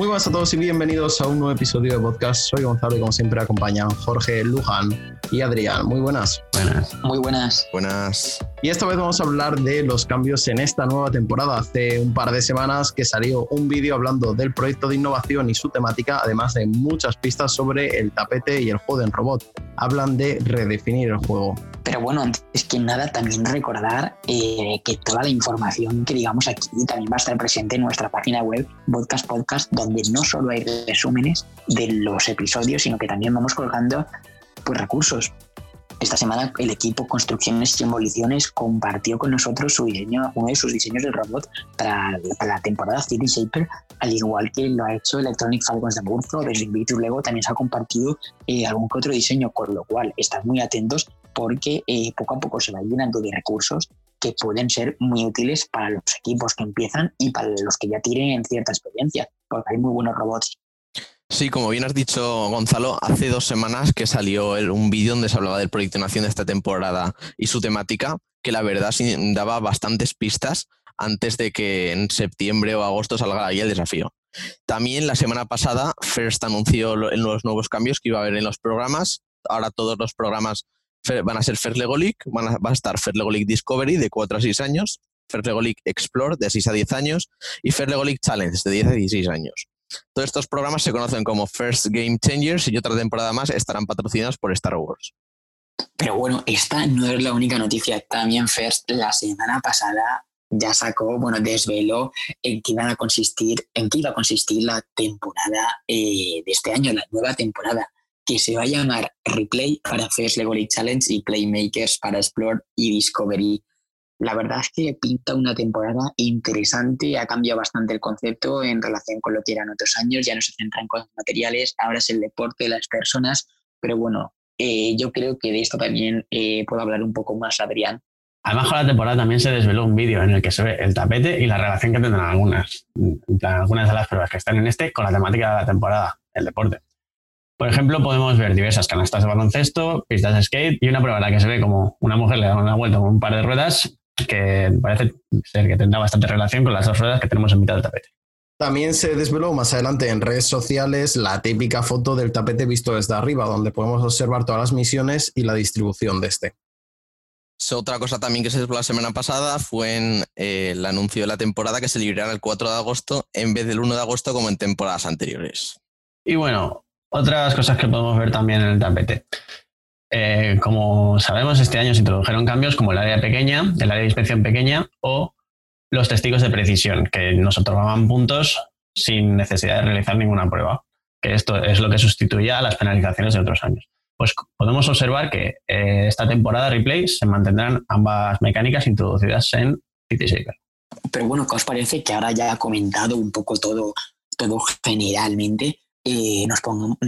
Muy buenas a todos y bienvenidos a un nuevo episodio de podcast. Soy Gonzalo y como siempre acompañan Jorge, Luján y Adrián. Muy buenas. Buenas. Muy buenas. Buenas. Y esta vez vamos a hablar de los cambios en esta nueva temporada. Hace un par de semanas que salió un vídeo hablando del proyecto de innovación y su temática, además de muchas pistas sobre el tapete y el juego en robot. Hablan de redefinir el juego. Pero bueno, antes que nada, también recordar eh, que toda la información que digamos aquí también va a estar presente en nuestra página web, Podcast Podcast, donde no solo hay resúmenes de los episodios, sino que también vamos colgando pues, recursos. Esta semana el equipo Construcciones y Demoliciones compartió con nosotros su diseño, uno de sus diseños de robot para, la temporada City Shaper, al igual que lo ha hecho Electronic Falcons de Burzo, desde Invictus Lego también se ha compartido eh, algún que otro diseño, con lo cual están muy atentos porque eh, poco a poco se va llenando de recursos que pueden ser muy útiles para los equipos que empiezan y para los que ya tienen cierta experiencia, porque hay muy buenos robots Sí, como bien has dicho, Gonzalo, hace dos semanas que salió un vídeo donde se hablaba del proyecto Nación de esta temporada y su temática, que la verdad daba bastantes pistas antes de que en septiembre o agosto salga ahí el desafío. También la semana pasada, First anunció los nuevos cambios que iba a haber en los programas. Ahora todos los programas van a ser First Lego League, van a, va a estar First Lego League Discovery de 4 a 6 años, First Lego League Explore de 6 a 10 años y First Lego League Challenge de 10 a 16 años. Todos estos programas se conocen como First Game Changers y otra temporada más estarán patrocinados por Star Wars. Pero bueno, esta no es la única noticia. También First la semana pasada ya sacó, bueno, desveló en qué iban a consistir, en qué iba a consistir la temporada eh, de este año, la nueva temporada, que se va a llamar Replay para First Lego League Challenge y Playmakers para Explore y Discovery la verdad es que pinta una temporada interesante, ha cambiado bastante el concepto en relación con lo que eran otros años, ya no se centra en cosas materiales, ahora es el deporte, las personas, pero bueno, eh, yo creo que de esto también eh, puedo hablar un poco más, Adrián. Además, con la temporada también se desveló un vídeo en el que se ve el tapete y la relación que tendrán algunas, algunas de las pruebas que están en este con la temática de la temporada, el deporte. Por ejemplo, podemos ver diversas canastas de baloncesto, pistas de skate y una prueba en la que se ve como una mujer le da una vuelta con un par de ruedas que parece ser que tendrá bastante relación con las dos ruedas que tenemos en mitad del tapete. También se desveló más adelante en redes sociales la típica foto del tapete visto desde arriba, donde podemos observar todas las misiones y la distribución de este. Otra cosa también que se desveló la semana pasada fue en, eh, el anuncio de la temporada que se librará el 4 de agosto en vez del 1 de agosto como en temporadas anteriores. Y bueno, otras cosas que podemos ver también en el tapete. Eh, como sabemos, este año se introdujeron cambios como el área pequeña, el área de inspección pequeña o los testigos de precisión, que nos otorgaban puntos sin necesidad de realizar ninguna prueba, que esto es lo que sustituía a las penalizaciones de otros años. Pues podemos observar que eh, esta temporada replay se mantendrán ambas mecánicas introducidas en City. Pero bueno, ¿qué os parece que ahora ya ha comentado un poco todo, todo generalmente? Eh, nos, pongamos,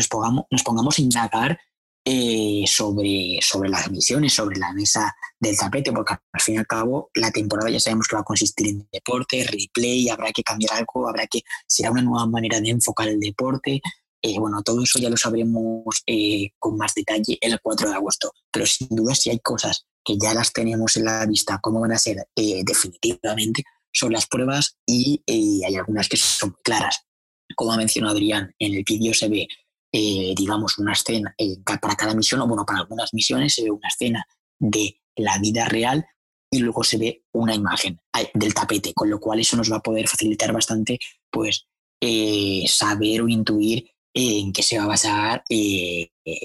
nos pongamos a indagar eh, sobre, sobre las misiones, sobre la mesa del tapete, porque al fin y al cabo la temporada ya sabemos que va a consistir en deporte, replay, habrá que cambiar algo, habrá que, será una nueva manera de enfocar el deporte. Eh, bueno, todo eso ya lo sabremos eh, con más detalle el 4 de agosto, pero sin duda si hay cosas que ya las tenemos en la vista, cómo van a ser definitivamente, son las pruebas y hay algunas que son claras. Como ha mencionado Adrián, en el vídeo se ve eh, digamos, una escena eh, para cada misión, o bueno, para algunas misiones se ve una escena de la vida real y luego se ve una imagen del tapete, con lo cual eso nos va a poder facilitar bastante, pues, eh, saber o intuir en qué se va a basar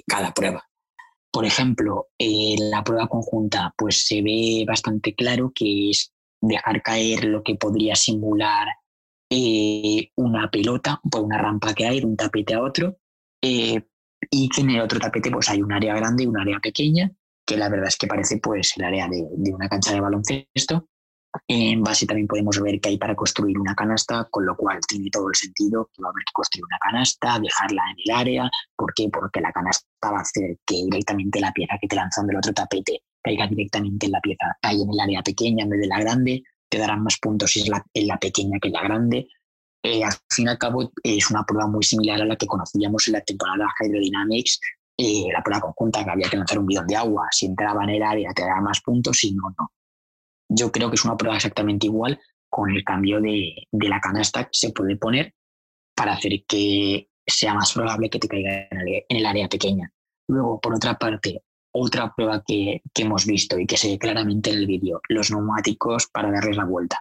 cada prueba. Por ejemplo, la prueba conjunta, pues se ve bastante claro que es dejar caer lo que podría simular una pelota por una rampa que hay de un tapete a otro eh, y que en el otro tapete pues hay un área grande y un área pequeña, que la verdad es que parece pues el área de, una cancha de baloncesto. En base también podemos ver que hay para construir una canasta, con lo cual tiene todo el sentido que va a haber que construir una canasta, dejarla en el área. ¿Por qué? Porque la canasta va a hacer que directamente la pieza que te lanzan del otro tapete caiga directamente en la pieza ahí en el área pequeña en vez de la grande. Te darán más puntos si es la, en la pequeña que en la grande. Eh, al fin y al cabo es una prueba muy similar a la que conocíamos en la temporada Hydrodynamics, eh, la prueba conjunta que había que lanzar un bidón de agua, si entraba en el área te daba más puntos, si no, no. Yo creo que es una prueba exactamente igual, con el cambio de, de la canasta que se puede poner para hacer que sea más probable que te caiga en el área pequeña. Luego, por otra parte, otra prueba que, hemos visto y que se ve claramente en el vídeo, los neumáticos para darles la vuelta.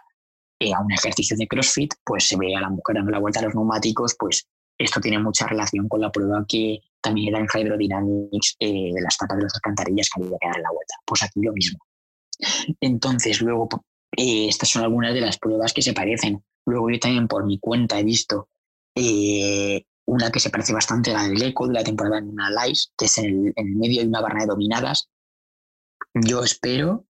Eh, a un ejercicio de CrossFit, pues se ve a la mujer dando la vuelta a los neumáticos, pues esto tiene mucha relación con la prueba que también era en Hydrodynamics eh, de las tapas de las alcantarillas que había que dar la vuelta. Pues aquí lo mismo. Entonces, luego, eh, estas son algunas de las pruebas que se parecen. Luego yo también por mi cuenta he visto una que se parece bastante a la del Eco de la temporada en una Lice, que es en el, medio de una barra de dominadas. Yo espero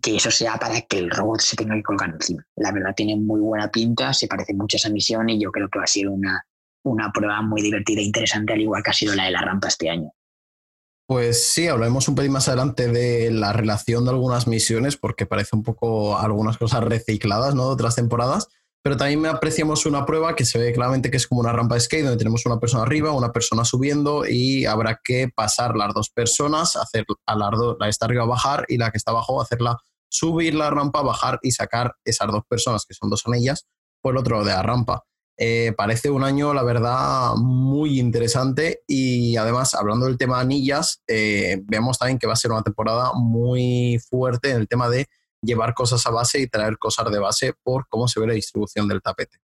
que eso sea para que el robot se tenga que colgar encima. La verdad tiene muy buena pinta, se parece mucho a esa misión y yo creo que va a ser una, una prueba muy divertida e interesante, al igual que ha sido la de la rampa este año. Pues sí, hablaremos un poquito más adelante de la relación de algunas misiones, porque parece un poco algunas cosas recicladas ¿no? de otras temporadas. Pero también apreciamos una prueba que se ve claramente que es como una rampa de skate, donde tenemos una persona arriba, una persona subiendo y habrá que pasar las dos personas, hacer a las dos, la que está arriba bajar y la que está abajo hacerla subir la rampa, bajar y sacar esas dos personas, que son dos anillas, por el otro lado de la rampa. Eh, parece un año, la verdad, muy interesante y además, hablando del tema anillas, eh, vemos también que va a ser una temporada muy fuerte en el tema de llevar cosas a base y traer cosas de base por cómo se ve la distribución del tapete.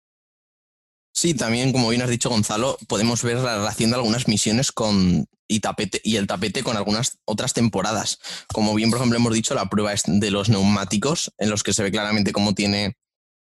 Sí, también, como bien has dicho, Gonzalo, podemos ver la relación de algunas misiones con y, tapete, y el tapete con algunas otras temporadas. Como bien, por ejemplo, hemos dicho, la prueba es de los neumáticos, en los que se ve claramente cómo tiene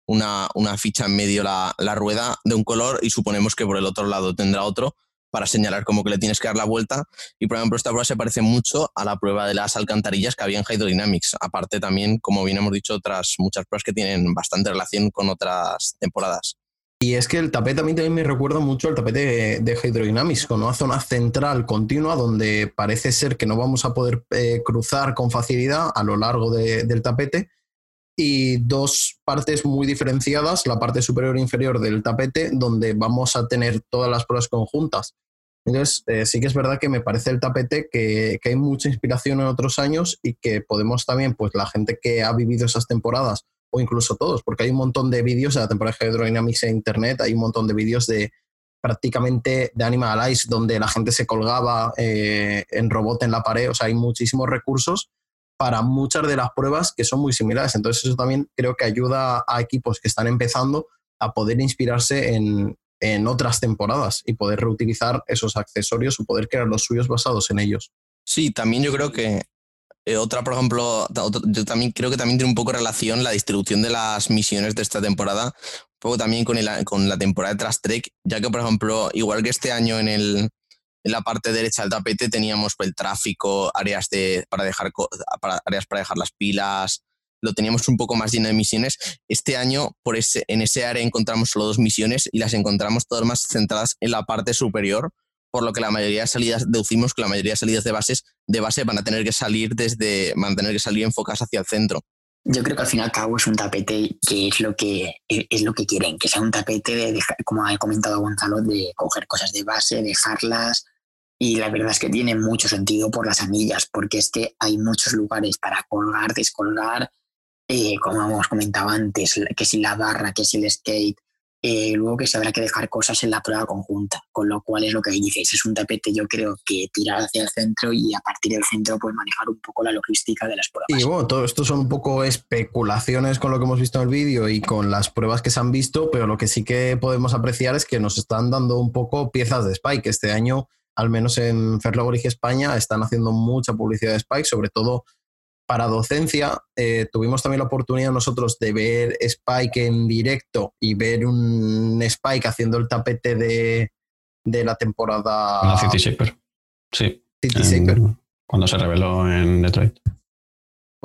una, ficha en medio la, la, rueda de un color y suponemos que por el otro lado tendrá otro para señalar como que le tienes que dar la vuelta. Y por ejemplo, esta prueba se parece mucho a la prueba de las alcantarillas que había en Hydrodynamics. Aparte también, como bien hemos dicho, otras muchas pruebas que tienen bastante relación con otras temporadas. Y es que el tapete a mí también me recuerda mucho al tapete de, Hydrodynamics, con una zona central continua donde parece ser que no vamos a poder eh, cruzar con facilidad a lo largo del tapete y dos partes muy diferenciadas, la parte superior e inferior del tapete, donde vamos a tener todas las pruebas conjuntas. Entonces, eh, sí que es verdad que me parece el tapete que, hay mucha inspiración en otros años y que podemos también, pues la gente que ha vivido esas temporadas, o incluso todos, porque hay un montón de vídeos de la temporada de Hydrodynamics en Internet, hay un montón de vídeos de prácticamente de Animal Eyes, donde la gente se colgaba eh, en robot en la pared, o sea, hay muchísimos recursos para muchas de las pruebas que son muy similares. Entonces eso también creo que ayuda a equipos que están empezando a poder inspirarse en, en otras temporadas y poder reutilizar esos accesorios o poder crear los suyos basados en ellos. Sí, también yo creo que eh, otra, por ejemplo, yo también creo que también tiene un poco relación la distribución de las misiones de esta temporada, un poco también con, el, con la temporada de Trust Trek, ya que, por ejemplo, igual que este año en el, en la parte derecha del tapete teníamos el tráfico, áreas, de, para dejar, para, áreas para dejar las pilas, lo teníamos un poco más lleno de misiones. Este año por ese, en ese área encontramos solo dos misiones y las encontramos todas más centradas en la parte superior, por lo que la mayoría de salidas, deducimos que la mayoría de salidas de bases de base van a tener que salir desde, van a tener que salir enfocadas hacia el centro. Yo creo que al fin y al cabo es un tapete que es lo que es lo que quieren, que sea un tapete de, como ha comentado Gonzalo, de coger cosas de base, dejarlas, y la verdad es que tiene mucho sentido por las anillas, porque es que hay muchos lugares para colgar, descolgar, eh, como hemos comentado antes, que si la barra, que si el skate, eh, luego que se habrá que dejar cosas en la prueba conjunta, con lo cual es lo que dices, es un tapete yo creo que tirar hacia el centro y a partir del centro pues manejar un poco la logística de las pruebas. Y bueno, todo esto son un poco especulaciones con lo que hemos visto en el vídeo y con las pruebas que se han visto, pero lo que sí que podemos apreciar es que nos están dando un poco piezas de Spike. Este año al menos en Ferlogorigi España, están haciendo mucha publicidad de Spike, sobre todo para docencia. Eh, tuvimos también la oportunidad nosotros de ver Spike en directo y ver un Spike haciendo el tapete de, la temporada. La City Shaper. Sí. City Cuando se reveló en Detroit.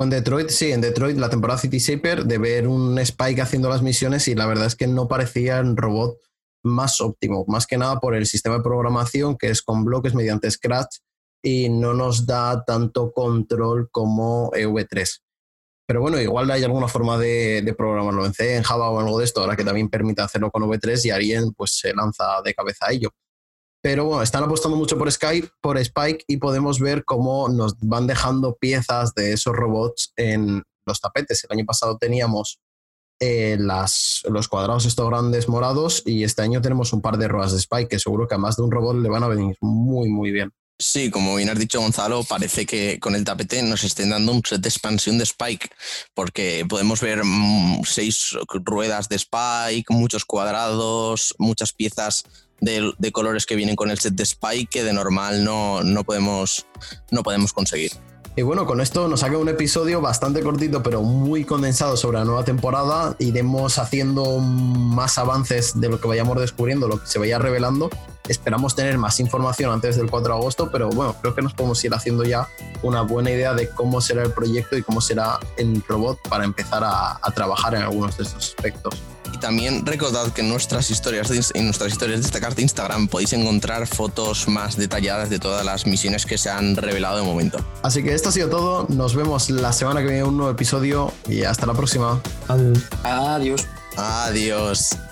En Detroit, sí, en Detroit, la temporada City Shaper, de ver un Spike haciendo las misiones y la verdad es que no parecía un robot más óptimo, más que nada por el sistema de programación que es con bloques mediante Scratch y no nos da tanto control como EV3. Pero bueno, igual hay alguna forma de, programarlo en C, en Java o algo de esto, ahora que también permite hacerlo con V3 y alguien pues se lanza de cabeza a ello. Pero bueno, están apostando mucho por Skype, por Spike y podemos ver cómo nos van dejando piezas de esos robots en los tapetes. El año pasado teníamos eh, las, los cuadrados estos grandes morados y este año tenemos un par de ruedas de Spike que seguro que a más de un robot le van a venir muy, muy bien. Sí, como bien has dicho Gonzalo, parece que con el tapete nos estén dando un set de expansión de Spike, porque podemos ver mm, seis ruedas de Spike, muchos cuadrados, muchas piezas de, de, colores que vienen con el set de Spike que de normal no, no, podemos, no podemos conseguir. Y bueno, con esto nos saca un episodio bastante cortito, pero muy condensado sobre la nueva temporada. Iremos haciendo más avances de lo que vayamos descubriendo, lo que se vaya revelando. Esperamos tener más información antes del 4 de agosto, pero bueno, creo que nos podemos ir haciendo ya una buena idea de cómo será el proyecto y cómo será el robot para empezar a, a trabajar en algunos de estos aspectos. Y también recordad que en nuestras historias, en nuestras historias de esta carta Instagram podéis encontrar fotos más detalladas de todas las misiones que se han revelado de momento. Así que esto ha sido todo. Nos vemos la semana que viene en un nuevo episodio y hasta la próxima. Adiós. Adiós. Adiós.